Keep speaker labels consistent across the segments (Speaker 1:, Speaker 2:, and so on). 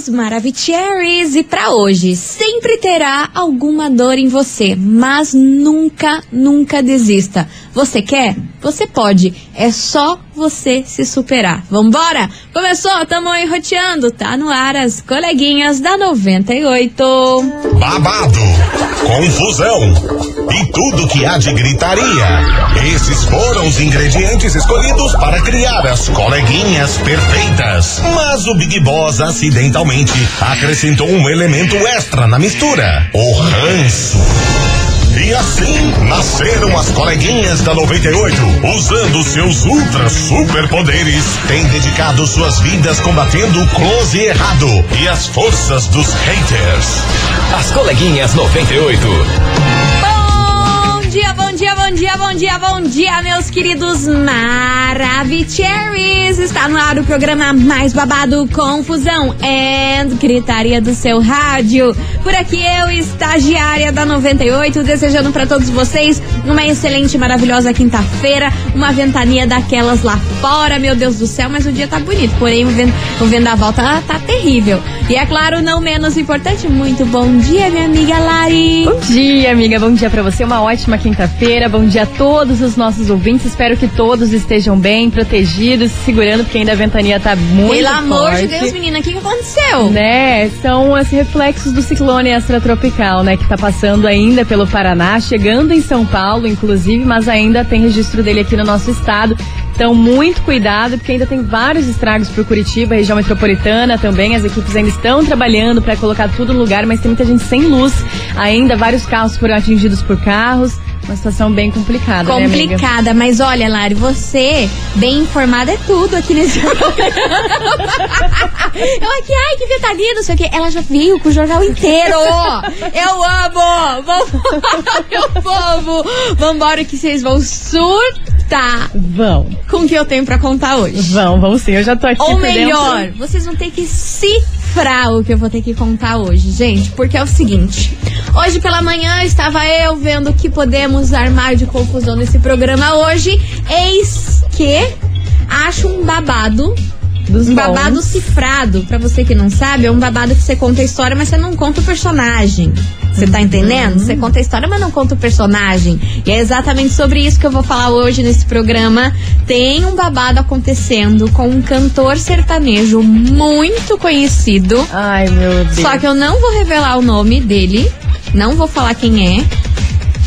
Speaker 1: queridos Maravicheries! E para hoje, sempre terá alguma dor em você, mas nunca, nunca desista. Você quer? Você pode. É só você se superar. Vambora? Começou, tamo enroteando. Tá no ar as coleguinhas da 98.
Speaker 2: Babado, confusão e tudo que há de gritaria. Esses foram os ingredientes escolhidos para criar as coleguinhas perfeitas. Mas o Big Boss acidentalmente acrescentou um elemento extra na mistura: o ranço. E assim nasceram as coleguinhas da 98, usando seus ultra superpoderes, têm dedicado suas vidas combatendo o close errado e as forças dos haters.
Speaker 3: As coleguinhas 98.
Speaker 1: Dia, bom dia, bom dia, meus queridos Maravicheries! Está no ar o programa mais babado, confusão e gritaria do seu rádio. Por aqui eu, estagiária da 98, desejando para todos vocês uma excelente, maravilhosa quinta-feira, uma ventania daquelas lá fora, meu Deus do céu, mas o dia tá bonito, porém o, vendaval tá, tá terrível. E é claro, não menos importante, muito bom dia, minha amiga Lari!
Speaker 4: Bom dia, amiga, bom dia para você, uma ótima quinta-feira, bom dia a todos os nossos ouvintes, espero que todos estejam bem, protegidos, se segurando, porque ainda a ventania tá muito
Speaker 1: Pelo
Speaker 4: forte.
Speaker 1: amor de Deus, menina, o que, que aconteceu?
Speaker 4: Né, são os reflexos do ciclone extratropical, né, que tá passando ainda pelo Paraná, chegando em São Paulo, inclusive, mas ainda tem registro dele aqui no nosso estado. Então, muito cuidado, porque ainda tem vários estragos por Curitiba, região metropolitana também. As equipes ainda estão trabalhando para colocar tudo no lugar, mas tem muita gente sem luz ainda, vários carros foram atingidos por carros. Uma situação bem complicada, né?
Speaker 1: Complicada, mas olha, Lari, você, bem informada, é tudo aqui nesse Eu aqui, ai, que ventania, não sei o quê. Ela já veio com o jornal inteiro. Eu amo! Vamos, meu povo! Vambora que vocês vão surtar
Speaker 4: Vão,
Speaker 1: com o que eu tenho pra contar hoje.
Speaker 4: vão, vão sim. Eu já tô aqui
Speaker 1: Ou melhor,
Speaker 4: dentro.
Speaker 1: vocês vão ter que cifrar o que eu vou ter que contar hoje, gente, porque é o seguinte. Hoje pela manhã estava eu vendo que podemos armar de confusão nesse programa hoje. Eis que acho um babado.
Speaker 4: Dos
Speaker 1: Um babado cifrado, pra você que não sabe, é um babado que você conta a história, mas você não conta o personagem. Você tá entendendo? Você conta a história, mas não conta o personagem. E é exatamente sobre isso que eu vou falar hoje nesse programa. Tem um babado acontecendo com um cantor sertanejo muito conhecido.
Speaker 4: Ai, meu Deus.
Speaker 1: Só que eu não vou revelar o nome dele. Não vou falar quem é.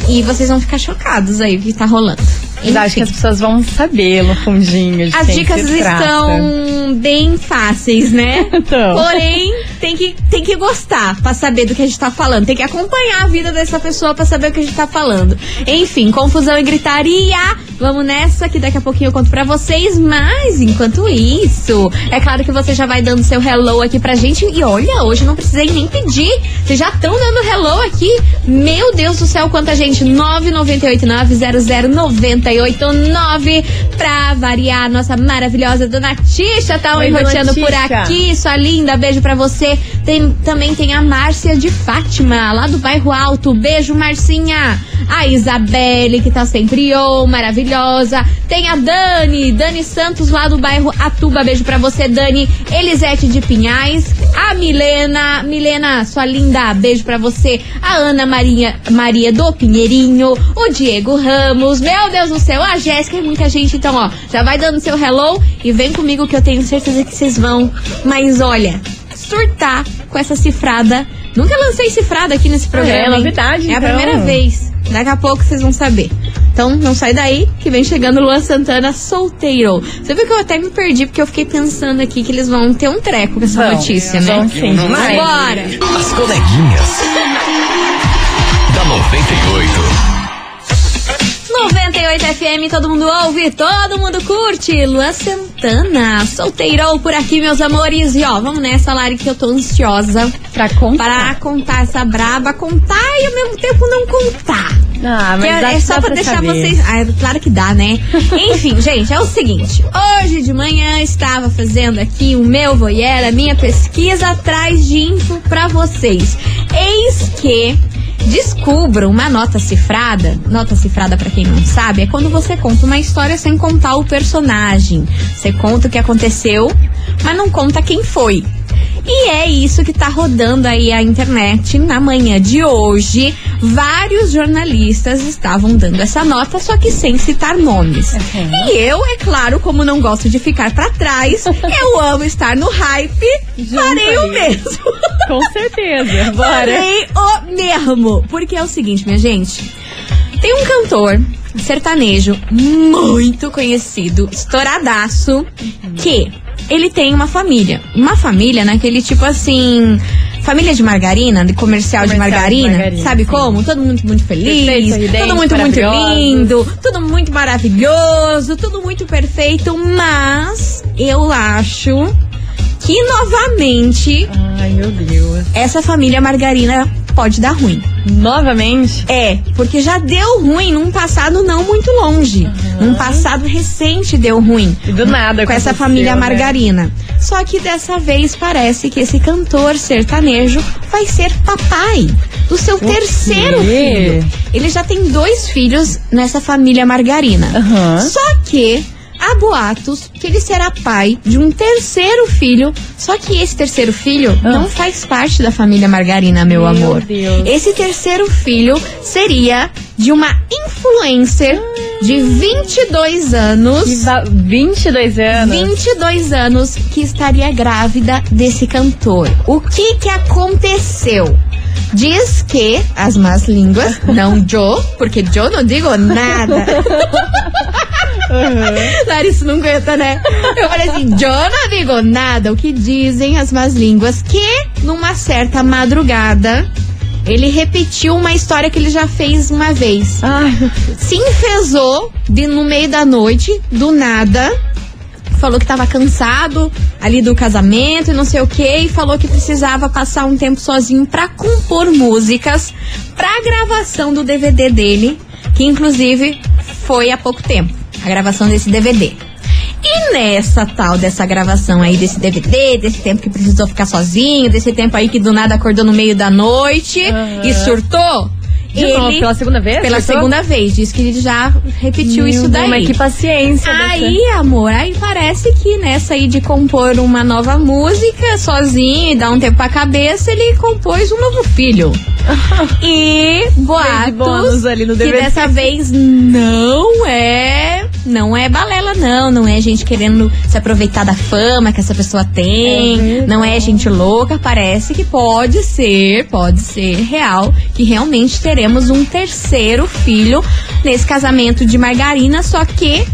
Speaker 1: E vocês vão ficar chocados aí o que tá rolando.
Speaker 4: Mas acho que
Speaker 1: Enfim.
Speaker 4: as pessoas vão saber no fundinho
Speaker 1: As dicas estão bem fáceis, né?
Speaker 4: Então.
Speaker 1: Porém, tem que, tem que gostar pra saber do que a gente tá falando. Tem que acompanhar a vida dessa pessoa pra saber o que a gente tá falando. Enfim, confusão e gritaria. Vamos nessa, que daqui a pouquinho eu conto pra vocês. Mas, enquanto isso, é claro que você já vai dando seu hello aqui pra gente. E olha, hoje não precisei nem pedir. Vocês já estão dando hello aqui. Meu Deus do céu, quanta gente. 998900989 pra variar. Nossa maravilhosa dona Tisha tá
Speaker 4: Oi,
Speaker 1: enroteando por aqui. Sua linda, beijo pra você. Tem, também tem a Márcia de Fátima, lá do bairro Alto. Beijo, Marcinha. A Isabelle, que tá sempre on, maravilhosa. Tem a Dani, Dani Santos, lá do bairro Atuba. Beijo pra você, Dani. Elisete de Pinhais. A Milena, Milena, sua linda, beijo pra você. A Ana Maria, Maria do Pinheirinho. O Diego Ramos. Meu Deus do céu, a Jéssica e muita gente. Então, ó, já vai dando seu hello e vem comigo que eu tenho certeza que vocês vão. Mas olha, surtar com essa cifrada. Nunca lancei cifrada aqui nesse programa.
Speaker 4: É, novidade,
Speaker 1: É a
Speaker 4: então.
Speaker 1: primeira vez. Daqui a pouco vocês vão saber. Então não sai daí que vem chegando Luan Santana solteiro. Você viu que eu até me perdi porque eu fiquei pensando aqui que eles vão ter um treco com essa
Speaker 4: Vão,
Speaker 1: notícia, né?
Speaker 4: vão sim.
Speaker 3: As coleguinhas. Da 98.
Speaker 1: 98 FM, todo mundo ouve, todo mundo curte. Luan Santana, solteirou por aqui, meus amores. E ó, vamos nessa, Lari, que eu tô ansiosa
Speaker 4: Pra contar.
Speaker 1: para contar essa braba, contar e ao mesmo tempo não contar.
Speaker 4: Ah,
Speaker 1: Que
Speaker 4: mas
Speaker 1: é, é só
Speaker 4: dá
Speaker 1: pra deixar
Speaker 4: saber.
Speaker 1: vocês. Ah, é claro que dá, né? Enfim, gente, é o seguinte. Hoje de manhã estava fazendo aqui o meu voyeur, a minha pesquisa atrás de info pra vocês. Eis que descubra uma nota cifrada. Nota cifrada, pra quem não sabe, é quando você conta uma história sem contar o personagem. Você conta o que aconteceu, mas não conta quem foi. E é isso que tá rodando aí a internet na manhã de hoje. Vários jornalistas estavam dando essa nota, só que sem citar nomes.
Speaker 4: Uhum.
Speaker 1: E eu, é claro, como não gosto de ficar pra trás, eu amo estar no hype, farei o mesmo.
Speaker 4: Com certeza. Bora.
Speaker 1: Farei o mesmo. Porque é o seguinte, minha gente. Tem um cantor sertanejo muito conhecido, estouradaço, que ele tem uma família. Uma família naquele tipo assim. Família de margarina, de comercial, de
Speaker 4: Comercial de
Speaker 1: margarina,
Speaker 4: margarina,
Speaker 1: sabe
Speaker 4: sim.
Speaker 1: como? Todo mundo muito feliz,
Speaker 4: Perfeito, sorridente,
Speaker 1: todo muito muito lindo, tudo muito maravilhoso, tudo muito perfeito, mas eu acho que novamente
Speaker 4: Ai, meu Deus.
Speaker 1: essa família margarina pode dar ruim.
Speaker 4: Novamente?
Speaker 1: É, porque já deu ruim num passado não muito longe. Num passado recente deu ruim.
Speaker 4: E do nada
Speaker 1: Com essa família
Speaker 4: né?
Speaker 1: margarina. Só que dessa vez parece que esse cantor sertanejo vai ser papai do seu terceiro
Speaker 4: quê?
Speaker 1: filho. Ele já tem dois filhos nessa família margarina.
Speaker 4: Aham.
Speaker 1: Só que há boatos que ele será pai de um terceiro filho. Só que esse terceiro filho
Speaker 4: Ah.
Speaker 1: não faz parte da família margarina, meu,
Speaker 4: Meu
Speaker 1: amor.
Speaker 4: Deus.
Speaker 1: Esse terceiro filho seria de uma influencer de 22 anos.
Speaker 4: Que va- 22 anos.
Speaker 1: 22 anos que estaria grávida desse cantor. O que que aconteceu? Diz que as más línguas, não Joe, porque Joe não digo nada. Larissa não aguenta, né? Eu falei assim, Joe não digo nada. O que dizem as más línguas? Que numa certa madrugada ele repetiu uma história que ele já fez uma vez
Speaker 4: Ai,
Speaker 1: se enfesou de, no meio da noite, do nada. Falou que tava cansado ali do casamento e não sei o que, e falou que precisava passar um tempo sozinho pra compor músicas pra gravação do DVD dele, que inclusive foi há pouco tempo a gravação desse DVD. E nessa tal dessa gravação aí desse DVD, desse tempo que precisou ficar sozinho, desse tempo aí que do nada acordou no meio da noite
Speaker 4: Aham.
Speaker 1: e surtou,
Speaker 4: De novo, pela segunda vez?
Speaker 1: pela
Speaker 4: Surtou?
Speaker 1: segunda vez, diz que ele já repetiu
Speaker 4: Meu
Speaker 1: isso daí.
Speaker 4: Mas que paciência.
Speaker 1: Aí, amor, aí parece que nessa aí de compor uma nova música sozinho e dar um tempo pra cabeça, ele compôs um novo filho. e boatos
Speaker 4: bônus ali no
Speaker 1: que
Speaker 4: DVD.
Speaker 1: dessa vez não é, não é balela não, não é gente querendo se aproveitar da fama que essa pessoa tem,
Speaker 4: É
Speaker 1: não é gente louca, parece que pode ser, pode ser real, que realmente teremos um terceiro filho nesse casamento de margarina, só que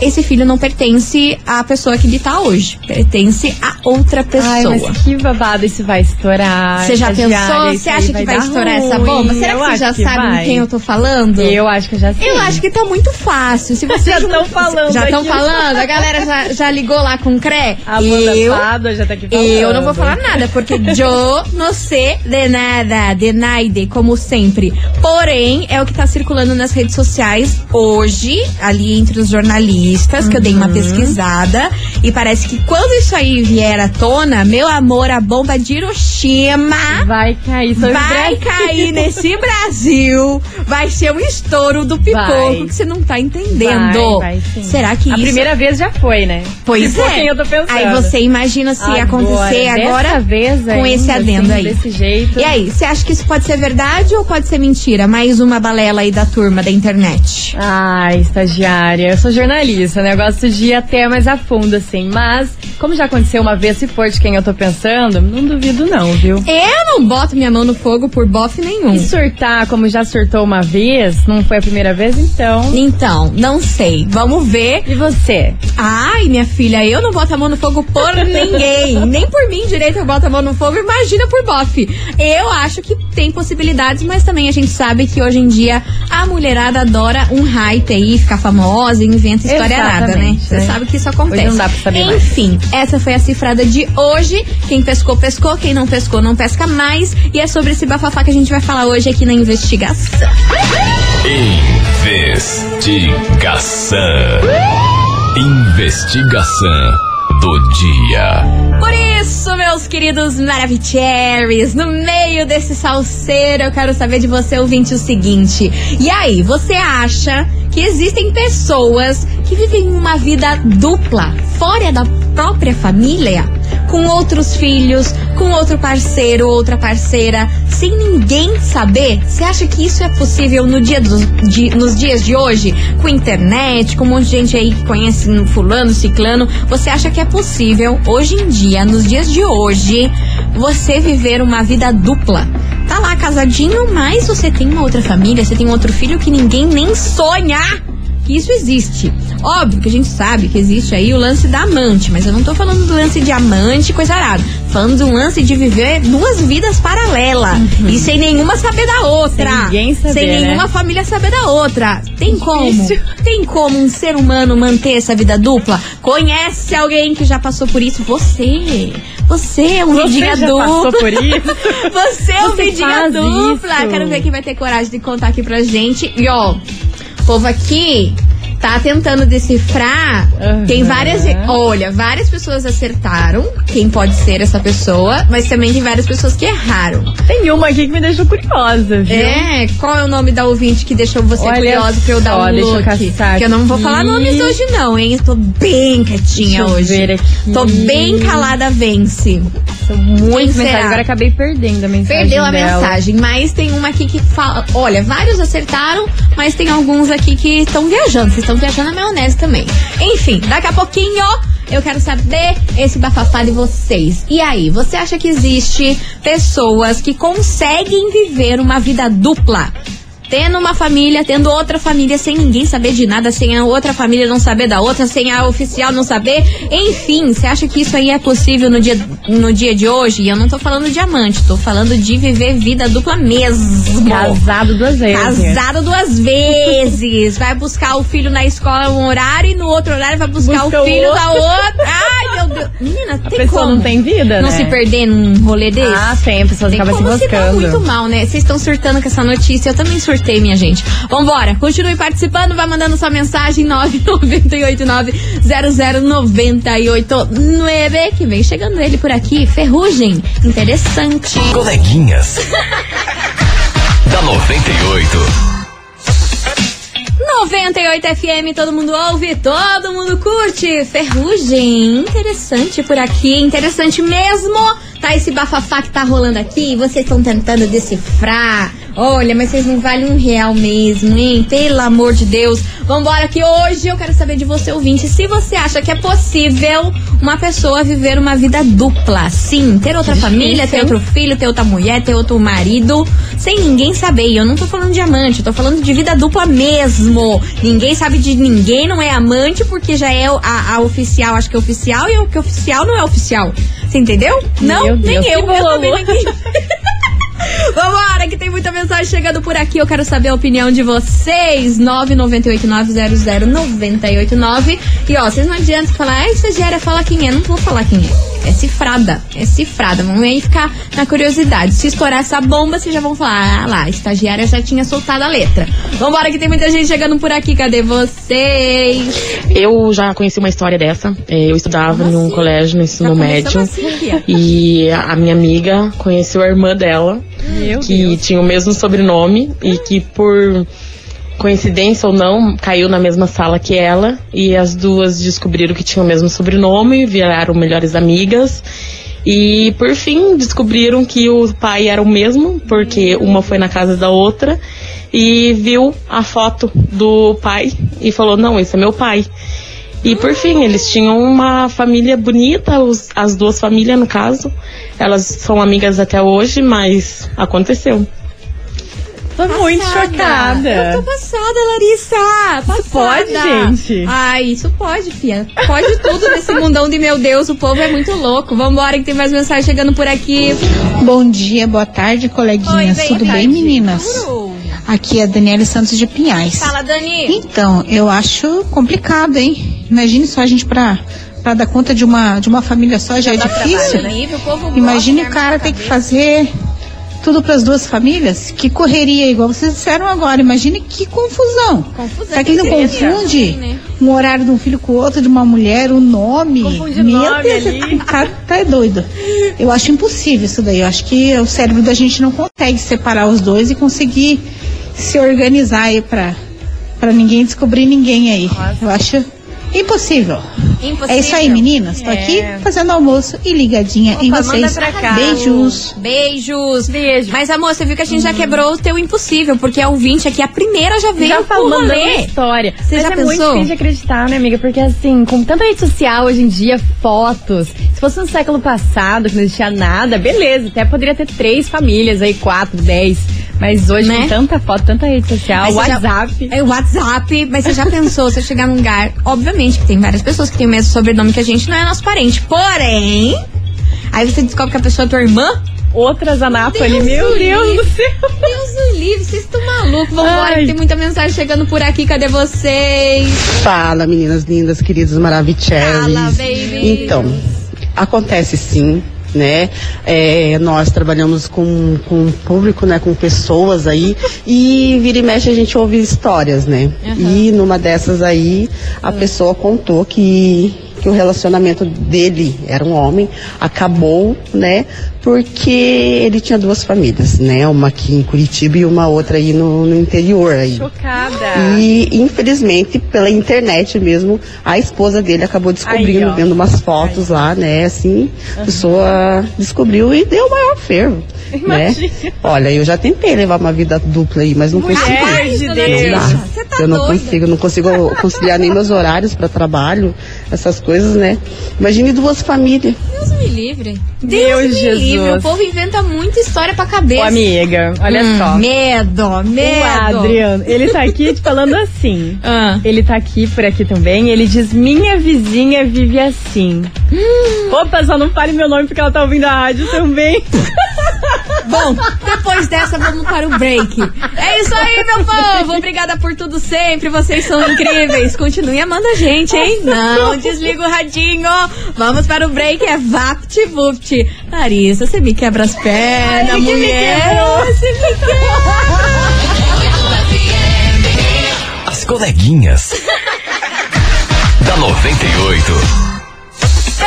Speaker 1: esse filho não pertence à pessoa que ele tá hoje, pertence a outra pessoa.
Speaker 4: Ai, mas que babado isso vai estourar.
Speaker 1: Você já pensou? Você acha que vai estourar essa
Speaker 4: ruim.
Speaker 1: bomba? Será
Speaker 4: Eu
Speaker 1: que você já
Speaker 4: que
Speaker 1: sabe
Speaker 4: vai.
Speaker 1: quem eu tô falando?
Speaker 4: Eu acho que eu já sei.
Speaker 1: Eu acho que tá muito fácil. Se vocês
Speaker 4: Já
Speaker 1: não-
Speaker 4: tão falando
Speaker 1: Já estão falando? A galera já, já ligou lá com o CRE?
Speaker 4: A
Speaker 1: eu,
Speaker 4: Pádua já tá aqui falando.
Speaker 1: eu não vou falar nada, porque eu não sei de nada, de nada, como sempre. Porém, é o que tá circulando nas redes sociais hoje, ali entre os jornalistas, que eu dei
Speaker 4: Uhum.
Speaker 1: uma pesquisada. E parece que quando isso aí vier à tona, meu amor, a bomba de Hiroshima
Speaker 4: Vai cair sobre
Speaker 1: vai
Speaker 4: Brasil.
Speaker 1: cair nesse Brasil. Vai ser um estouro do pipoco
Speaker 4: Vai.
Speaker 1: que você não tá entendendo.
Speaker 4: Vai, vai.
Speaker 1: Será que
Speaker 4: A
Speaker 1: isso...
Speaker 4: primeira vez já foi, né?
Speaker 1: Pois
Speaker 4: for
Speaker 1: é.
Speaker 4: quem eu tô pensando.
Speaker 1: Aí você imagina se
Speaker 4: Agora,
Speaker 1: acontecer agora
Speaker 4: vez
Speaker 1: com
Speaker 4: ainda,
Speaker 1: esse adendo
Speaker 4: assim,
Speaker 1: aí.
Speaker 4: Desse jeito.
Speaker 1: E aí, você acha que isso pode ser verdade ou pode ser mentira? Mais uma balela aí da turma da internet.
Speaker 4: Ai, estagiária, eu sou jornalista, né? Eu gosto de ir até mais a fundo, assim. Mas, como já aconteceu uma vez, se for de quem eu tô pensando, não duvido não, viu?
Speaker 1: Eu não boto minha mão no fogo por bofe nenhum.
Speaker 4: E surtar, como já surtou uma vez, não foi a primeira vez, então.
Speaker 1: Então, não sei. Vamos ver.
Speaker 4: E você?
Speaker 1: Ai, minha filha, eu não boto a mão no fogo por ninguém. Nem por mim direito eu boto a mão no fogo, imagina por bofe. Eu acho que tem possibilidades, mas também a gente sabe que hoje em dia a mulherada adora um hype aí, ficar famosa, inventa história nada, né? Você
Speaker 4: né?
Speaker 1: sabe que isso acontece.
Speaker 4: Hoje não dá pra saber mais.
Speaker 1: Enfim, essa foi a cifrada de hoje. Quem pescou, pescou. Quem não pescou, não pesca mais. E é sobre esse bafafá que a gente vai falar hoje aqui na investigação.
Speaker 3: Investigação. Investigação do dia.
Speaker 1: Por isso, meus queridos Maravicheries, no meio desse salseiro, eu quero saber de você, ouvinte, o seguinte. E aí, você acha que existem pessoas que vivem uma vida dupla, fora da própria família? com outros filhos, com outro parceiro, outra parceira, sem ninguém saber? Você acha que isso é possível no dia dos, de, nos dias de hoje? Com internet, com um monte de gente aí que conhece fulano, ciclano. Você acha que é possível, hoje em dia, nos dias de hoje, você viver uma vida dupla? Tá lá casadinho, mas você tem uma outra família, você tem um outro filho que ninguém nem sonha que isso existe. Óbvio que a gente sabe que existe aí o lance da amante, mas eu não tô falando do lance de amante, coisa arada. Falando de um lance de viver duas vidas paralelas.
Speaker 4: Uhum.
Speaker 1: E sem nenhuma saber da outra.
Speaker 4: Sem ninguém saber,
Speaker 1: Sem
Speaker 4: né?
Speaker 1: nenhuma família saber da outra. Tem como? Tem como um ser humano manter essa vida dupla? Conhece alguém que já passou por isso? Você. Você é um
Speaker 4: Você
Speaker 1: vidinha
Speaker 4: já
Speaker 1: dupla.
Speaker 4: passou por isso?
Speaker 1: Você é um
Speaker 4: Você
Speaker 1: vidinha dupla.
Speaker 4: isso.
Speaker 1: Quero ver quem vai ter coragem de contar aqui pra gente. E ó, povo aqui tá tentando decifrar.
Speaker 4: Aham.
Speaker 1: Tem várias. Olha, várias pessoas acertaram quem pode ser essa pessoa, mas também tem várias pessoas que erraram.
Speaker 4: Tem uma aqui que me deixou curiosa, viu?
Speaker 1: É, qual é o nome da ouvinte que deixou você
Speaker 4: Olha
Speaker 1: curiosa pra eu dar
Speaker 4: só,
Speaker 1: um
Speaker 4: eu
Speaker 1: look?
Speaker 4: caçar
Speaker 1: Que eu não vou falar nomes hoje, não, hein? Tô bem quietinha
Speaker 4: Deixa eu
Speaker 1: hoje.
Speaker 4: ver aqui.
Speaker 1: Tô bem calada, vence.
Speaker 4: São muitas mensagens. Agora acabei perdendo a mensagem.
Speaker 1: Perdeu a
Speaker 4: dela.
Speaker 1: mensagem, mas tem uma aqui que fala. Olha, vários acertaram, mas tem alguns aqui que estão viajando. Vocês estão viajando na maionese também. Enfim, daqui a pouquinho eu quero saber esse bafafá de vocês. E aí, você acha que existe pessoas que conseguem viver uma vida dupla? Tendo uma família, tendo outra família, sem ninguém saber de nada, sem a outra família não saber da outra, sem a oficial não saber. Enfim, você acha que isso aí é possível no dia, no dia de hoje? E eu não tô falando de amante, tô falando de viver vida dupla mesmo.
Speaker 4: Casado duas vezes.
Speaker 1: Casado duas vezes. Vai buscar o filho na escola um horário e no outro horário vai buscar
Speaker 4: Busca
Speaker 1: o filho
Speaker 4: o
Speaker 1: da outra. Ai, meu Deus. Menina,
Speaker 4: A
Speaker 1: tem
Speaker 4: pessoa
Speaker 1: como
Speaker 4: não tem vida,
Speaker 1: não
Speaker 4: né?
Speaker 1: se perder num rolê desse?
Speaker 4: Ah, tem. A pessoa
Speaker 1: Tem
Speaker 4: acaba se enroscando.
Speaker 1: muito mal, né? Vocês estão surtando com essa notícia. Eu também surtei, minha gente. Vambora, continue participando, vai mandando sua mensagem 998900989 que vem chegando ele por aqui. Ferrugem. Interessante.
Speaker 3: Coleguinhas. da 98.
Speaker 1: 98 FM, todo mundo ouve, todo mundo curte. Ferrugem, interessante por aqui, interessante mesmo. Tá esse bafafá que tá rolando aqui, vocês estão tentando decifrar. Olha, mas vocês não valem um real mesmo, hein? Pelo amor de Deus. Vambora que hoje eu quero saber de você, ouvinte, se você acha que é possível uma pessoa viver uma vida dupla. Sim, ter outra família, ter outro filho, ter outra mulher, ter outro marido, sem ninguém saber. E eu não tô falando de amante, eu tô falando de vida dupla mesmo. Ninguém sabe de ninguém, não é amante, porque já é a, a oficial, acho que é oficial, e o que é oficial não é oficial. Você entendeu? Não,
Speaker 4: Meu
Speaker 1: nem
Speaker 4: Deus,
Speaker 1: eu.
Speaker 4: que
Speaker 1: Eu também ninguém. Vambora, que tem muita mensagem chegando por aqui. Eu quero saber a opinião de vocês. 998900989. E ó, vocês não adianta falar, ah, estagiária, fala quem é. Não vou falar quem é. É cifrada. É cifrada. Vamos aí ficar na curiosidade. Se estourar essa bomba, vocês já vão falar, ah lá, a estagiária já tinha soltado a letra. Vambora, que tem muita gente chegando por aqui. Cadê vocês?
Speaker 5: Eu já conheci uma história dessa. É, Eu estudava
Speaker 1: Como
Speaker 5: num
Speaker 1: assim?
Speaker 5: colégio no ensino médio.
Speaker 1: assim.
Speaker 5: E a minha amiga conheceu a irmã dela,
Speaker 4: Meu
Speaker 5: que
Speaker 4: Deus.
Speaker 5: tinha o mesmo sobrenome e que por coincidência ou não, caiu na mesma sala que ela. E as duas descobriram que tinham o mesmo sobrenome, viraram melhores amigas. E por fim descobriram que o pai era o mesmo, porque uma foi na casa da outra e viu a foto do pai e falou: Não, esse é meu pai. E por fim, eles tinham uma família bonita, os- as duas famílias no caso. Elas são amigas até hoje, mas aconteceu.
Speaker 4: Tô muito chocada.
Speaker 1: Eu tô passada, Larissa. Passada.
Speaker 4: pode, gente?
Speaker 1: Ai, isso pode, fia. Pode tudo nesse mundão de meu Deus. O povo é muito louco. Vambora, que tem mais mensagem chegando por aqui.
Speaker 6: Bom dia, boa tarde, coleguinhas.
Speaker 1: Oi,
Speaker 6: Tudo bem, meninas? Aqui é a Daniela Santos de Pinhais.
Speaker 1: Fala, Dani.
Speaker 6: Então, eu acho complicado, hein? Imagine só a gente pra, pra dar conta de uma, de uma família só já é difícil.
Speaker 1: Né? O
Speaker 6: Imagine o cara
Speaker 1: armar
Speaker 6: ter que fazer tudo pras duas famílias. Que correria, igual vocês disseram agora. Imagine que confusão.
Speaker 1: Confusão
Speaker 6: não
Speaker 1: que seria,
Speaker 6: confunde
Speaker 1: né?
Speaker 6: um horário de um filho com o outro, de uma mulher, o nome.
Speaker 4: Confunde
Speaker 6: Meu
Speaker 4: nome
Speaker 6: Deus,
Speaker 4: ali.
Speaker 6: tá, tá doido. Eu acho impossível isso daí. Eu acho que o cérebro da gente não consegue separar os dois e conseguir se organizar aí pra ninguém descobrir ninguém aí. Eu acho impossível.
Speaker 1: Impossível.
Speaker 6: É isso aí, meninas. Tô
Speaker 4: É.
Speaker 6: aqui fazendo almoço e ligadinha em
Speaker 4: Opa,
Speaker 6: vocês.
Speaker 4: manda pra cá.
Speaker 6: Beijos.
Speaker 1: Beijos.
Speaker 4: Beijo.
Speaker 1: Mas, amor, você viu que a gente já quebrou o teu impossível, porque a ouvinte aqui, a primeira já veio
Speaker 4: já mandando
Speaker 1: rolê.
Speaker 4: história.
Speaker 1: Você
Speaker 4: Mas
Speaker 1: já
Speaker 4: é muito
Speaker 1: pensou?
Speaker 4: difícil de acreditar, né, amiga? Porque assim, com tanta rede social hoje em dia, fotos. Se fosse no século passado, que não existia nada, beleza. Até poderia ter três famílias aí, quatro, dez. Mas hoje,
Speaker 1: Né?
Speaker 4: com tanta foto, tanta rede social,
Speaker 1: Mas você já-
Speaker 4: WhatsApp.
Speaker 1: É o WhatsApp, mas você já pensou, você chegar num lugar, obviamente que tem várias pessoas que têm o mesmo sobrenome que a gente, não é nosso parente. Porém, aí você descobre que a pessoa é tua irmã.
Speaker 4: Outras Anápolis,
Speaker 1: Deus
Speaker 4: meu Deus
Speaker 1: livre.
Speaker 4: do céu.
Speaker 1: Deus do livre, vocês estão malucos. Vambora, tem muita mensagem chegando por aqui. Cadê vocês?
Speaker 7: Fala, meninas lindas, queridas maravilhosas.
Speaker 1: Fala, baby.
Speaker 7: Então, acontece sim, né? É, nós trabalhamos com, com público, né? Com pessoas aí. E vira e mexe a gente ouve histórias, né? E numa dessas aí, a pessoa contou que, que o relacionamento dele era um homem, acabou, né? Porque ele tinha duas famílias, né? Uma aqui em Curitiba e uma outra aí no, no interior aí.
Speaker 4: Chocada.
Speaker 7: E infelizmente, pela internet mesmo, a esposa dele acabou descobrindo,
Speaker 4: Aí,
Speaker 7: vendo umas fotos lá, né? Assim, a pessoa descobriu e deu o maior fervo. Né? Olha, eu já tentei levar uma vida dupla aí, mas não
Speaker 4: Mulher
Speaker 7: consegui.
Speaker 4: de Deus.
Speaker 7: Não dá.
Speaker 1: Você tá
Speaker 7: eu não
Speaker 1: doida.
Speaker 7: consigo, eu não consigo conciliar nem meus horários para trabalho, essas coisas, né? Imagine duas famílias.
Speaker 1: Deus me livre.
Speaker 4: Meu
Speaker 1: Deus me
Speaker 4: Jesus.
Speaker 1: livre. O povo inventa muita história pra cabeça.
Speaker 4: Ô, amiga, olha
Speaker 1: Hum,
Speaker 4: só.
Speaker 1: Medo, medo.
Speaker 4: O Adriano, ele tá aqui te falando assim.
Speaker 1: Ah.
Speaker 4: Ele tá aqui por aqui também. Ele diz: Minha vizinha vive assim.
Speaker 1: Hum.
Speaker 4: Opa, só não fale meu nome porque ela tá ouvindo a rádio também.
Speaker 1: Bom, depois dessa, vamos para o break. É isso aí, meu povo. Obrigada por tudo sempre. Vocês são incríveis. Continue amando a gente, hein? Não desliga o radinho. Vamos para o break. É VaptVupt. Larissa, você me quebra as pernas,
Speaker 4: Ai, que me
Speaker 1: mulher. Você me quebra.
Speaker 3: As coleguinhas. da 98.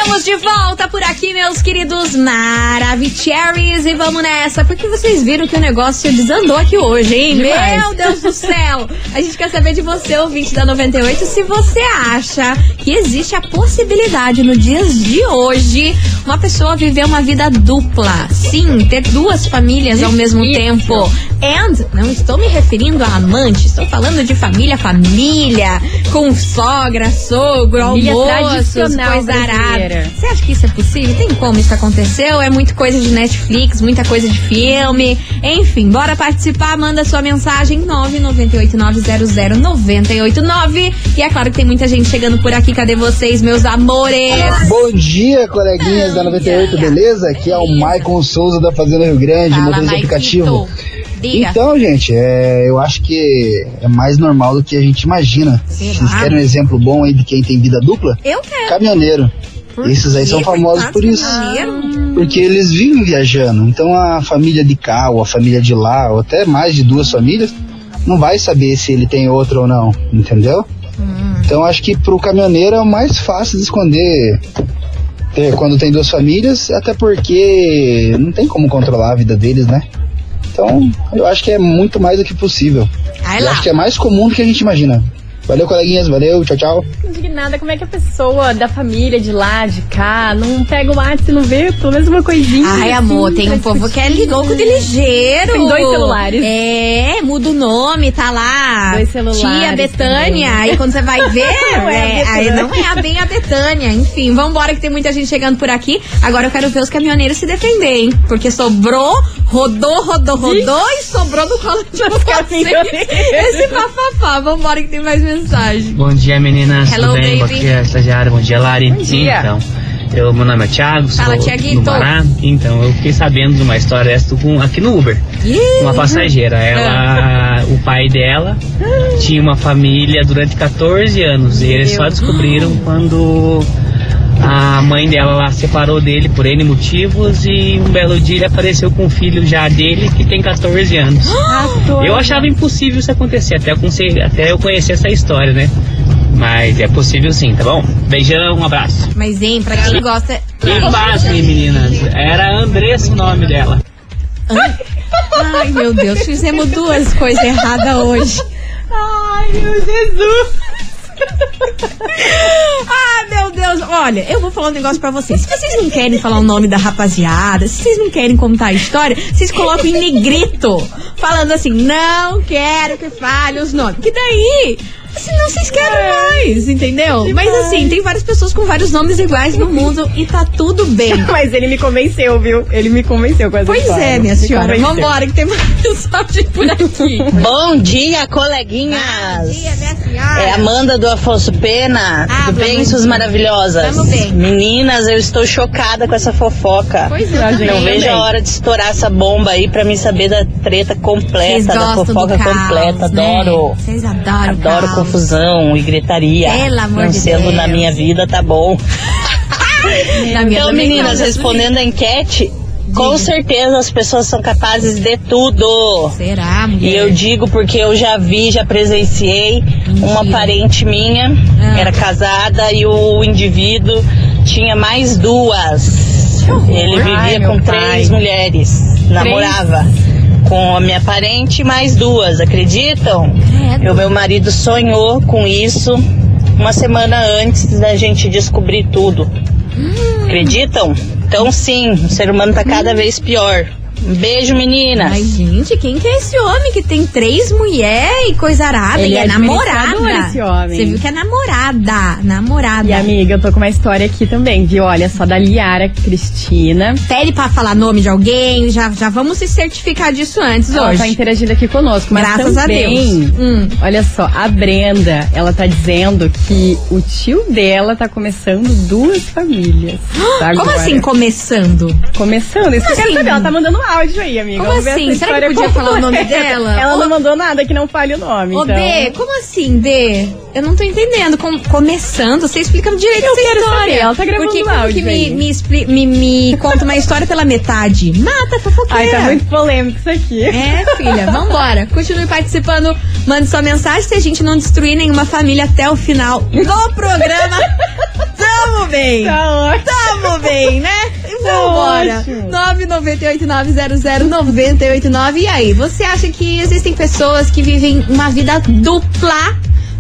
Speaker 1: Estamos de volta por aqui, meus queridos Maravicheries. E vamos nessa, porque vocês viram que o negócio desandou aqui hoje, hein?
Speaker 4: Demais.
Speaker 1: Meu Deus do céu! A gente quer saber de você, ouvinte da 98, se você acha que existe a possibilidade no dias de hoje uma pessoa viver uma vida dupla. Sim, ter duas famílias ao mesmo tempo. And, não estou me referindo a amante, estou falando de família, família, com sogra, sogro,
Speaker 4: Família
Speaker 1: almoços, coisa arada. Você acha que isso é possível? Tem como isso aconteceu? É muita coisa de Netflix, muita coisa de filme. Enfim, bora participar, manda sua mensagem 998900989. E é claro que tem muita gente chegando por aqui. Cadê vocês, meus amores?
Speaker 8: Bom dia, coleguinhas da 98, beleza? Aqui é o Maicon Souza da Fazenda Rio Grande,
Speaker 1: Fala,
Speaker 8: motorista aplicativo.
Speaker 1: Diga.
Speaker 8: Então, gente, é, eu acho que é mais normal do que a gente imagina.
Speaker 1: Será?
Speaker 8: Vocês querem um exemplo bom aí de quem tem vida dupla?
Speaker 1: Eu quero.
Speaker 8: Caminhoneiro.
Speaker 1: Por
Speaker 8: Esses aí são famosos por isso. Porque eles vivem viajando. Então a família de cá, ou a família de lá, ou até mais de duas famílias, não vai saber se ele tem outra ou não, entendeu? Então acho que pro caminhoneiro é o mais fácil de esconder quando tem duas famílias, até porque não tem como controlar a vida deles, né? Então eu acho que é muito mais do que possível.
Speaker 1: Ai
Speaker 8: Eu
Speaker 1: lá.
Speaker 8: acho que é mais comum do que a gente imagina. Valeu, coleguinhas, valeu, tchau, tchau.
Speaker 4: Indignada, como é que a pessoa da família de lá, de cá, não pega o WhatsApp e não vê pelo menos uma coisinha?
Speaker 1: Ai, amor,
Speaker 4: assim,
Speaker 1: tem
Speaker 4: pra
Speaker 1: um povo que é louco de ligeiro.
Speaker 4: Tem dois celulares.
Speaker 1: É, muda o nome, tá lá.
Speaker 4: Dois celulares
Speaker 1: Tia Betânia. Aí quando você vai ver,
Speaker 4: Não é
Speaker 1: é, não é a bem a Betânia. Enfim, vambora que tem muita gente chegando por aqui. Agora eu quero ver os caminhoneiros se defender, hein? Porque sobrou, rodou, rodou, rodou e sobrou no colo de vocês.
Speaker 4: caminhoneiros.
Speaker 1: Esse papapá. Vambora que tem mais mensagem.
Speaker 9: Bom dia, meninas.
Speaker 1: Hello,
Speaker 9: Tudo bem?
Speaker 1: baby.
Speaker 9: Bom dia, estagiário. Bom dia, Lari.
Speaker 4: Bom dia.
Speaker 9: Então, eu, meu nome é Thiago,
Speaker 1: Fala,
Speaker 9: sou
Speaker 1: Thiaguito.
Speaker 9: do Pará. Então, eu fiquei sabendo de uma história dessa com, aqui no Uber.
Speaker 1: Ih,
Speaker 9: Uma passageira. Ela, o pai dela tinha uma família durante 14 anos. E eles só descobriram quando a mãe dela lá separou dele por N motivos. E um belo dia ele apareceu com o filho já dele, que tem 14 anos. Eu achava impossível isso acontecer, até eu, conheci, até eu conhecer essa história, né? Mas é possível sim, tá bom? Beijão, um abraço.
Speaker 1: Mas, hein, pra quem gosta.
Speaker 9: E pasmem, meninas. Era Andressa o nome dela.
Speaker 1: Ai, meu Deus, fizemos duas coisas erradas hoje.
Speaker 4: Ai, meu Jesus!
Speaker 1: Ai, meu Deus Deus, olha, eu vou falar um negócio pra vocês. Se vocês não querem falar o nome da rapaziada, se vocês não querem contar a história, vocês colocam em negrito. Falando assim, não quero que fale os nomes. Que daí Senão vocês querem mais, entendeu? Mas assim, tem várias pessoas com vários nomes iguais no mundo e tá tudo bem.
Speaker 4: Mas ele me convenceu, viu? Ele me convenceu com essa
Speaker 1: Pois
Speaker 4: história.
Speaker 1: é, minha
Speaker 4: Me
Speaker 1: senhora.
Speaker 4: convenceu.
Speaker 1: Vambora, que tem mais mensagem por aqui.
Speaker 10: Bom dia, coleguinhas!
Speaker 1: Bom dia, minha senhora.
Speaker 10: É Amanda do Afonso Pena.
Speaker 1: Ah,
Speaker 10: Tudo bem, suas maravilhosas?
Speaker 1: Vamos bem.
Speaker 10: Meninas, eu estou chocada com essa fofoca.
Speaker 1: Pois é, eu
Speaker 4: Não,
Speaker 10: vejo a hora de estourar essa bomba aí pra mim saber da treta completa, da fofoca
Speaker 1: caos,
Speaker 10: completa.
Speaker 1: né?
Speaker 10: Adoro.
Speaker 1: Vocês adoram
Speaker 10: Adoro
Speaker 1: caos.
Speaker 10: confusão e gritaria.
Speaker 1: Pelo amor
Speaker 10: Não
Speaker 1: de
Speaker 10: sendo
Speaker 1: Deus.
Speaker 10: na minha vida, tá bom. Então, meninas,
Speaker 1: não.
Speaker 10: respondendo a enquete, com certeza as pessoas são capazes de tudo.
Speaker 1: Será, mulher?
Speaker 10: E eu digo porque eu já vi, já presenciei uma parente minha,
Speaker 1: Ah.
Speaker 10: era casada e o indivíduo tinha mais duas. Ele vivia
Speaker 4: Ai,
Speaker 10: com
Speaker 4: pai.
Speaker 10: três mulheres, namorava com a minha parente mais duas, acreditam?
Speaker 1: Credo.
Speaker 10: O meu marido sonhou com isso uma semana antes da gente descobrir tudo. Acreditam? Então sim, o ser humano tá cada vez pior. Beijo, meninas.
Speaker 1: Mas, gente, quem que é esse homem que tem três mulheres e coisa arada?
Speaker 4: Ele
Speaker 1: e é,
Speaker 4: é
Speaker 1: namorada.
Speaker 4: esse homem.
Speaker 1: Você viu que é namorada. Namorada.
Speaker 4: E amiga, eu tô com uma história aqui também, viu? Olha só, da Liara Cristina.
Speaker 1: Pede pra falar nome de alguém, já, já vamos se certificar disso antes
Speaker 4: Ela
Speaker 1: hoje.
Speaker 4: tá interagindo aqui conosco, mas
Speaker 1: Graças a
Speaker 4: também,
Speaker 1: Deus. Hum.
Speaker 4: Olha só, a Brenda, ela tá dizendo que o tio dela tá começando duas famílias. Tá
Speaker 1: Como
Speaker 4: agora.
Speaker 1: assim, começando?
Speaker 4: Começando? Isso que eu quero
Speaker 1: assim?
Speaker 4: saber. Ela tá mandando um áudio aí, amiga.
Speaker 1: Como assim? Será que podia falar o nome
Speaker 4: é.
Speaker 1: dela?
Speaker 4: Ela não mandou nada que não fale o nome.
Speaker 1: Ô,
Speaker 4: então...
Speaker 1: D, como assim, D? Eu não tô entendendo. Com- começando, você explica direito
Speaker 4: Eu
Speaker 1: essa
Speaker 4: quero
Speaker 1: história.
Speaker 4: saber, ela tá gravando
Speaker 1: Porque
Speaker 4: um áudio
Speaker 1: que me, me, expli- me, me conta uma história pela metade? Mata, fofoqueira.
Speaker 4: Ai, tá muito polêmico isso aqui.
Speaker 1: É, filha, vambora. Continue participando, mande sua mensagem. Se a gente não destruir nenhuma família até o final do programa, tamo bem.
Speaker 4: Tá ótimo.
Speaker 1: Tamo bem, né? E Vambora.
Speaker 4: ótimo.
Speaker 1: 998-900-989. E aí, você acha que existem pessoas que vivem uma vida dupla?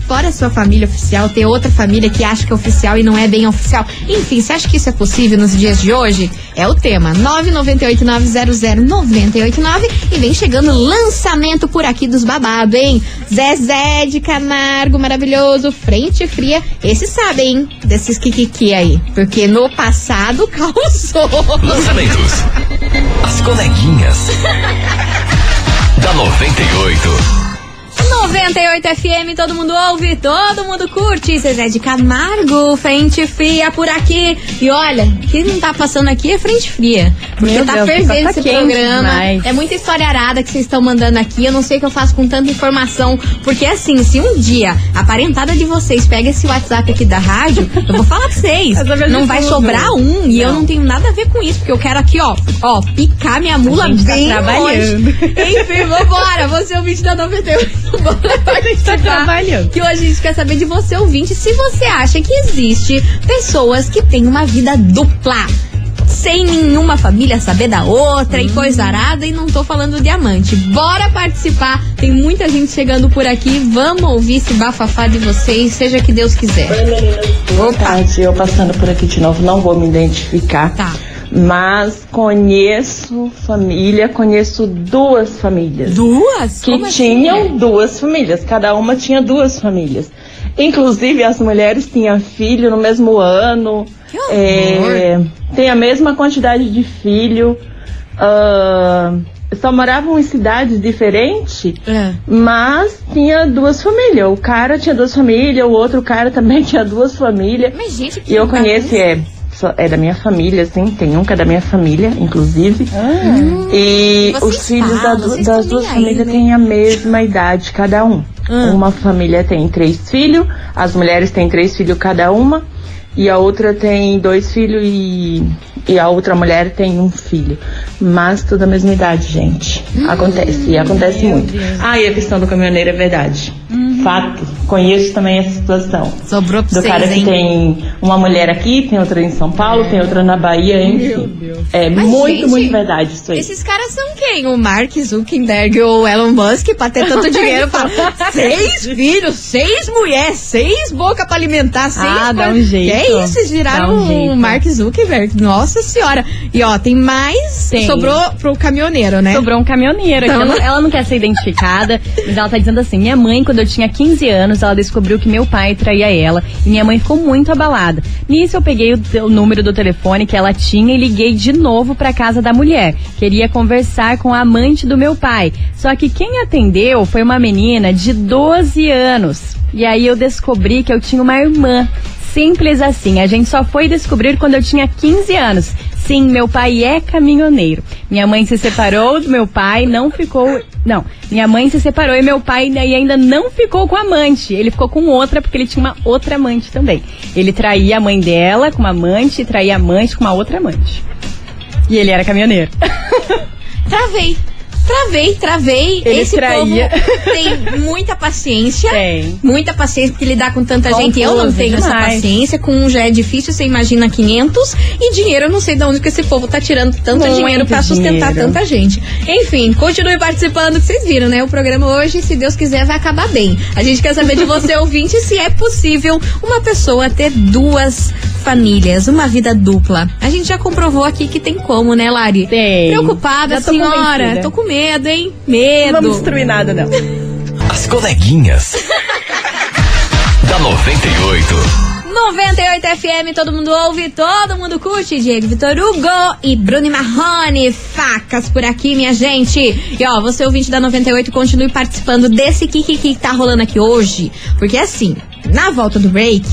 Speaker 1: Fora a sua família oficial, ter outra família que acha que é oficial e não é bem oficial. Enfim, você acha que isso é possível nos dias de hoje? É o tema. 998-900-989. E vem chegando lançamento por aqui dos babados, hein? Zezé de Camargo, maravilhoso. Frente fria. Esses sabem, hein? Desses kikiki aí. Porque no passado causou.
Speaker 3: Lançamentos. As coleguinhas. da 98.
Speaker 1: 98 FM, todo mundo ouve, todo mundo curte. Zezé de Camargo, frente fria por aqui. E olha, o que não tá passando aqui é frente fria. Porque
Speaker 4: Meu
Speaker 1: tá
Speaker 4: Deus,
Speaker 1: fervendo
Speaker 4: tá
Speaker 1: esse programa.
Speaker 4: demais.
Speaker 1: É muita história arada que vocês estão mandando aqui. Eu não sei o que eu faço com tanta informação. Porque assim, se um dia a parentada de vocês pega esse WhatsApp aqui da rádio, eu vou falar pra vocês. Não vai sobrar um. E eu
Speaker 4: Não.
Speaker 1: não tenho nada a ver com isso. Porque eu quero aqui, ó, ó, picar minha mula
Speaker 4: tá
Speaker 1: bem
Speaker 4: trabalhando.
Speaker 1: longe. Enfim, vambora. Você é o vídeo da 98. Bora participar.
Speaker 4: trabalhando.
Speaker 1: Que hoje a gente quer saber de você, ouvinte, se você acha que existe pessoas que têm uma vida dupla. Sem nenhuma família saber da outra e coisa arada, e não tô falando diamante. Bora participar, tem muita gente chegando por aqui. Vamos ouvir esse bafafá de vocês, seja que Deus quiser.
Speaker 5: Oi, meninas. Boa tarde. Eu passando por aqui de novo, não vou me identificar.
Speaker 1: Tá.
Speaker 5: Mas conheço família, conheço duas famílias.
Speaker 1: Duas?
Speaker 5: Que
Speaker 1: Como assim?
Speaker 5: tinham duas famílias, cada uma tinha duas famílias. Inclusive as mulheres tinham filho no mesmo ano, é, tem a mesma quantidade de filho, ah, só moravam em cidades diferentes.
Speaker 1: É.
Speaker 5: Mas tinha duas famílias. O cara tinha duas famílias, o outro cara também tinha duas famílias.
Speaker 1: Mas, gente, que
Speaker 5: E eu conheço, é, é da minha família, assim, tem um que é da minha família, inclusive. E
Speaker 1: Vocês
Speaker 5: os filhos da das duas
Speaker 1: aí,
Speaker 5: famílias
Speaker 1: né?
Speaker 5: têm a mesma idade, cada um.
Speaker 1: Ah.
Speaker 5: Uma família tem três filhos, as mulheres têm três filhos cada uma, e a outra tem dois filhos e, e a outra mulher tem um filho. Mas tudo da mesma idade, gente. Acontece, e acontece muito. Ah, e a questão do caminhoneiro é verdade. Fato. Conheço também essa situação.
Speaker 1: Sobrou pra
Speaker 5: Do
Speaker 1: vocês,
Speaker 5: cara que
Speaker 1: hein?
Speaker 5: tem uma mulher aqui, tem outra em São Paulo, tem outra na Bahia, enfim. É
Speaker 1: Mas,
Speaker 5: muito,
Speaker 1: gente,
Speaker 5: muito verdade isso aí.
Speaker 1: Esses caras são quem? O Mark Zuckerberg ou o Elon Musk pra ter tanto dinheiro pra seis filhos, seis mulheres, seis bocas pra alimentar, seis
Speaker 4: Ah, dá um jeito,
Speaker 1: É isso, vocês
Speaker 4: Dá
Speaker 1: viraram
Speaker 4: um
Speaker 1: o Mark Zuckerberg. Nossa senhora. E ó, tem mais.
Speaker 4: Tem.
Speaker 1: Sobrou pro caminhoneiro, né?
Speaker 4: Sobrou um caminhoneiro.
Speaker 1: Então-
Speaker 4: Ela, não, ela não quer ser identificada, mas ela tá dizendo assim: minha mãe, quando eu tinha 15 anos, ela descobriu que meu pai traía ela. E minha mãe ficou muito abalada. Nisso eu peguei o, o número do telefone que ela tinha e liguei de novo pra casa da mulher. Queria conversar com a amante do meu pai. Só que quem atendeu foi uma menina de 12 anos. E aí eu descobri que eu tinha uma irmã. Simples assim. A gente só foi descobrir quando eu tinha 15 anos. Sim, meu pai é caminhoneiro. Minha mãe se separou do meu pai, não ficou. Não, minha mãe se separou e meu pai e ainda não ficou com a amante. Ele ficou com outra porque ele tinha uma outra amante também. Ele traía a mãe dela com uma amante e traía a amante com uma outra amante. E ele era caminhoneiro.
Speaker 1: Travei. Travei, travei.
Speaker 4: Ele
Speaker 1: Esse
Speaker 4: traía.
Speaker 1: povo tem muita paciência.
Speaker 4: Tem.
Speaker 1: Muita paciência porque lidar com tanta gente. Eu não
Speaker 4: Confuso
Speaker 1: tenho essa
Speaker 4: demais.
Speaker 1: paciência. Com um já é difícil, você imagina 500. E dinheiro, eu não sei de onde que esse povo tá tirando tanto
Speaker 4: Muito
Speaker 1: dinheiro pra sustentar
Speaker 4: dinheiro.
Speaker 1: tanta gente. Enfim, continue participando, que vocês viram, né? O programa hoje, se Deus quiser, vai acabar bem. A gente quer saber de você, ouvinte, se é possível uma pessoa ter duas famílias, uma vida dupla. A gente já comprovou aqui que tem como, né, Lari?
Speaker 4: Tem.
Speaker 1: Preocupada,
Speaker 4: tô
Speaker 1: senhora.
Speaker 4: convencida.
Speaker 1: Tô com medo, hein? Medo.
Speaker 4: Não vamos destruir nada, não.
Speaker 3: As coleguinhas. da 98.
Speaker 1: 98 FM, todo mundo ouve, todo mundo curte. Diego Vitor Hugo e Bruno e Marrone. Facas por aqui, minha gente. E ó, você ouvinte da 98, continue participando desse Kikiki que tá rolando aqui hoje. Porque assim, na volta do break,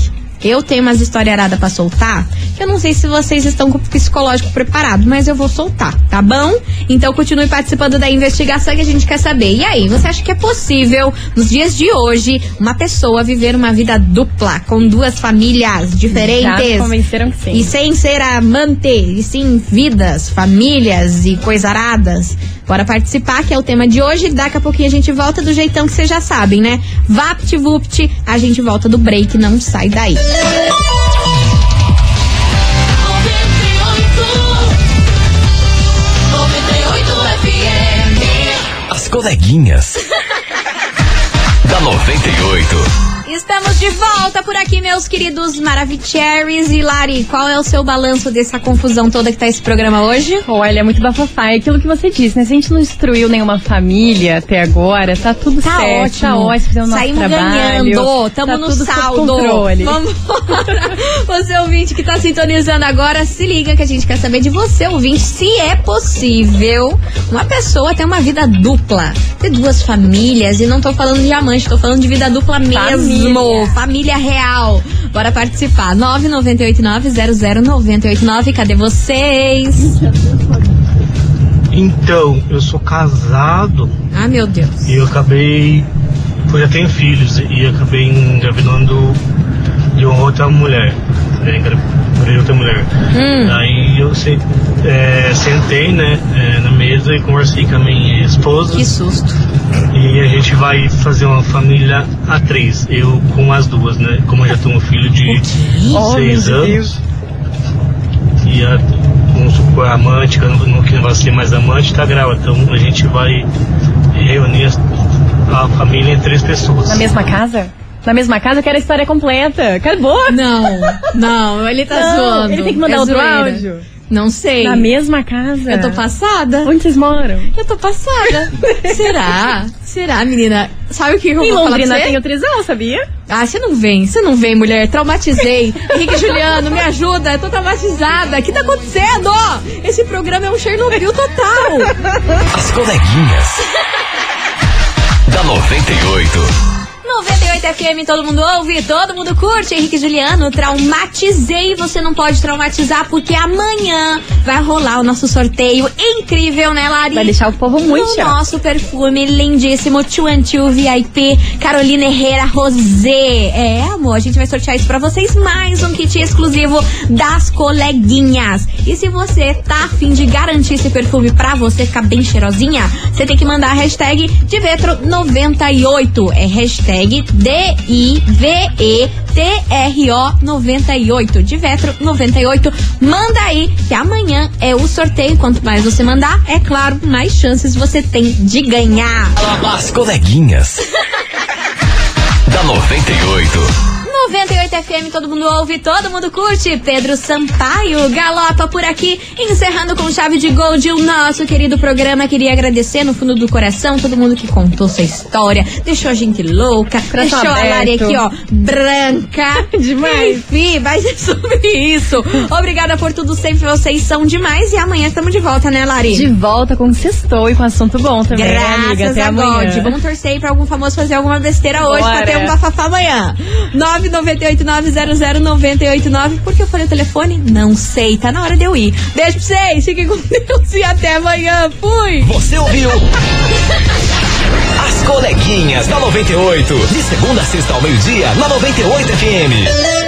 Speaker 1: eu tenho umas historiaradas pra soltar. Que eu não sei se vocês estão com o psicológico preparado, mas eu vou soltar, tá bom? Então continue participando da investigação que a gente quer saber. E aí, você acha que é possível, nos dias de hoje, uma pessoa viver uma vida dupla com duas famílias diferentes?
Speaker 4: Já convenceram que sim.
Speaker 1: E sem ser amante, e sim vidas, famílias e coisaradas. Bora participar, que é o tema de hoje. Daqui a pouquinho a gente volta do jeitão que vocês já sabem, né? Vapt-vupt, a gente volta do break, não sai daí.
Speaker 3: As coleguinhas. da 98.
Speaker 1: Estamos de volta por aqui, meus queridos Maravicheries e Lari. Qual é o seu balanço dessa confusão toda que tá esse programa hoje?
Speaker 4: Olha, é muito bafafá. É aquilo que você disse, né? Se a gente não destruiu nenhuma família até agora, tá tudo
Speaker 1: Tá
Speaker 4: certo.
Speaker 1: ótimo.
Speaker 4: Tá ótimo, nosso
Speaker 1: Saímos
Speaker 4: trabalho.
Speaker 1: ganhando, tamo
Speaker 4: tá
Speaker 1: no saldo.
Speaker 4: controle.
Speaker 1: Vamos Você ouvinte que tá sintonizando agora, se liga que a gente quer saber de você, ouvinte, se é possível uma pessoa ter uma vida dupla, ter duas famílias, e não tô falando de amante, tô falando de vida dupla mesmo,
Speaker 4: Família.
Speaker 1: Família real. Bora participar. 998900989, cadê vocês?
Speaker 11: Então, eu sou casado
Speaker 1: Ah, meu Deus.
Speaker 11: e eu acabei. Eu já tenho filhos e acabei engravidando de uma outra mulher. Engravidei de outra mulher.
Speaker 1: Hum.
Speaker 11: Aí eu é, sentei, né, é, na mesa e conversei com a minha esposa.
Speaker 1: Que susto.
Speaker 11: E a gente vai fazer uma família a três. Eu com as duas, né? Como eu já tenho um filho de seis anos. E a, vamos supor, a amante, que não, não- que não vai ser mais amante, tá grávida. Então a gente vai reunir as- a família em três pessoas.
Speaker 4: Na mesma casa? Na mesma casa, eu quero a história completa. Acabou.
Speaker 1: Não, não, ele tá
Speaker 4: Não,
Speaker 1: zoando.
Speaker 4: ele tem que mandar
Speaker 1: É
Speaker 4: outro
Speaker 1: zoeira.
Speaker 4: áudio.
Speaker 1: Não sei.
Speaker 4: Na mesma casa?
Speaker 1: Eu tô passada.
Speaker 4: Onde vocês moram?
Speaker 1: Eu tô passada. Será? Será, menina? Sabe o que eu
Speaker 4: Em
Speaker 1: vou falar
Speaker 4: Londrina
Speaker 1: pra você?
Speaker 4: tem o trisal, sabia?
Speaker 1: Ah, você não vem, você não vem, mulher. Traumatizei. Henrique Juliano, me ajuda. Eu tô traumatizada. O que tá acontecendo? Esse programa é um Chernobyl total.
Speaker 3: As coleguinhas. da 98.
Speaker 1: 98 FM, todo mundo ouve, todo mundo curte. Henrique Juliano, traumatizei. Você não pode traumatizar porque amanhã vai rolar o nosso sorteio incrível, né, Lari?
Speaker 4: Vai deixar o povo muito chato.
Speaker 1: nosso perfume lindíssimo Chuanchu VIP Carolina Herrera Rosé. É, amor, a gente vai sortear isso pra vocês. Mais um kit exclusivo das coleguinhas. E se você tá afim de garantir esse perfume pra você ficar bem cheirosinha, você tem que mandar a hashtag Divetro98. É hashtag 98. Divetro98. Manda aí que amanhã é o sorteio. Quanto mais você mandar, é claro, mais chances você tem de ganhar.
Speaker 3: As coleguinhas. da 98.
Speaker 1: 98 FM, todo mundo ouve, todo mundo curte. Pedro Sampaio galopa por aqui, encerrando com chave de gol de o nosso querido programa. Queria agradecer no fundo do coração todo mundo que contou sua história, deixou a gente louca,
Speaker 4: Coração
Speaker 1: deixou a Lari
Speaker 4: aberto.
Speaker 1: aqui, ó, branca.
Speaker 4: Demais.
Speaker 1: Enfim, vai ser sobre isso. Obrigada por tudo sempre, vocês são demais. E amanhã estamos de volta, né, Lari?
Speaker 4: De volta com sextou e com assunto bom também, né,
Speaker 1: Graças
Speaker 4: amiga. Até
Speaker 1: a
Speaker 4: amanhã.
Speaker 1: God. Vamos torcer aí pra algum famoso fazer alguma besteira hoje
Speaker 4: Bora.
Speaker 1: pra ter um bafafá amanhã. 998900989. Por que eu falei o telefone? Não sei. Tá na hora de eu ir. Beijo pra vocês. Fiquem com Deus e até amanhã. Fui.
Speaker 3: Você ouviu? As coleguinhas da 98. De segunda a sexta ao meio-dia, na 98 FM.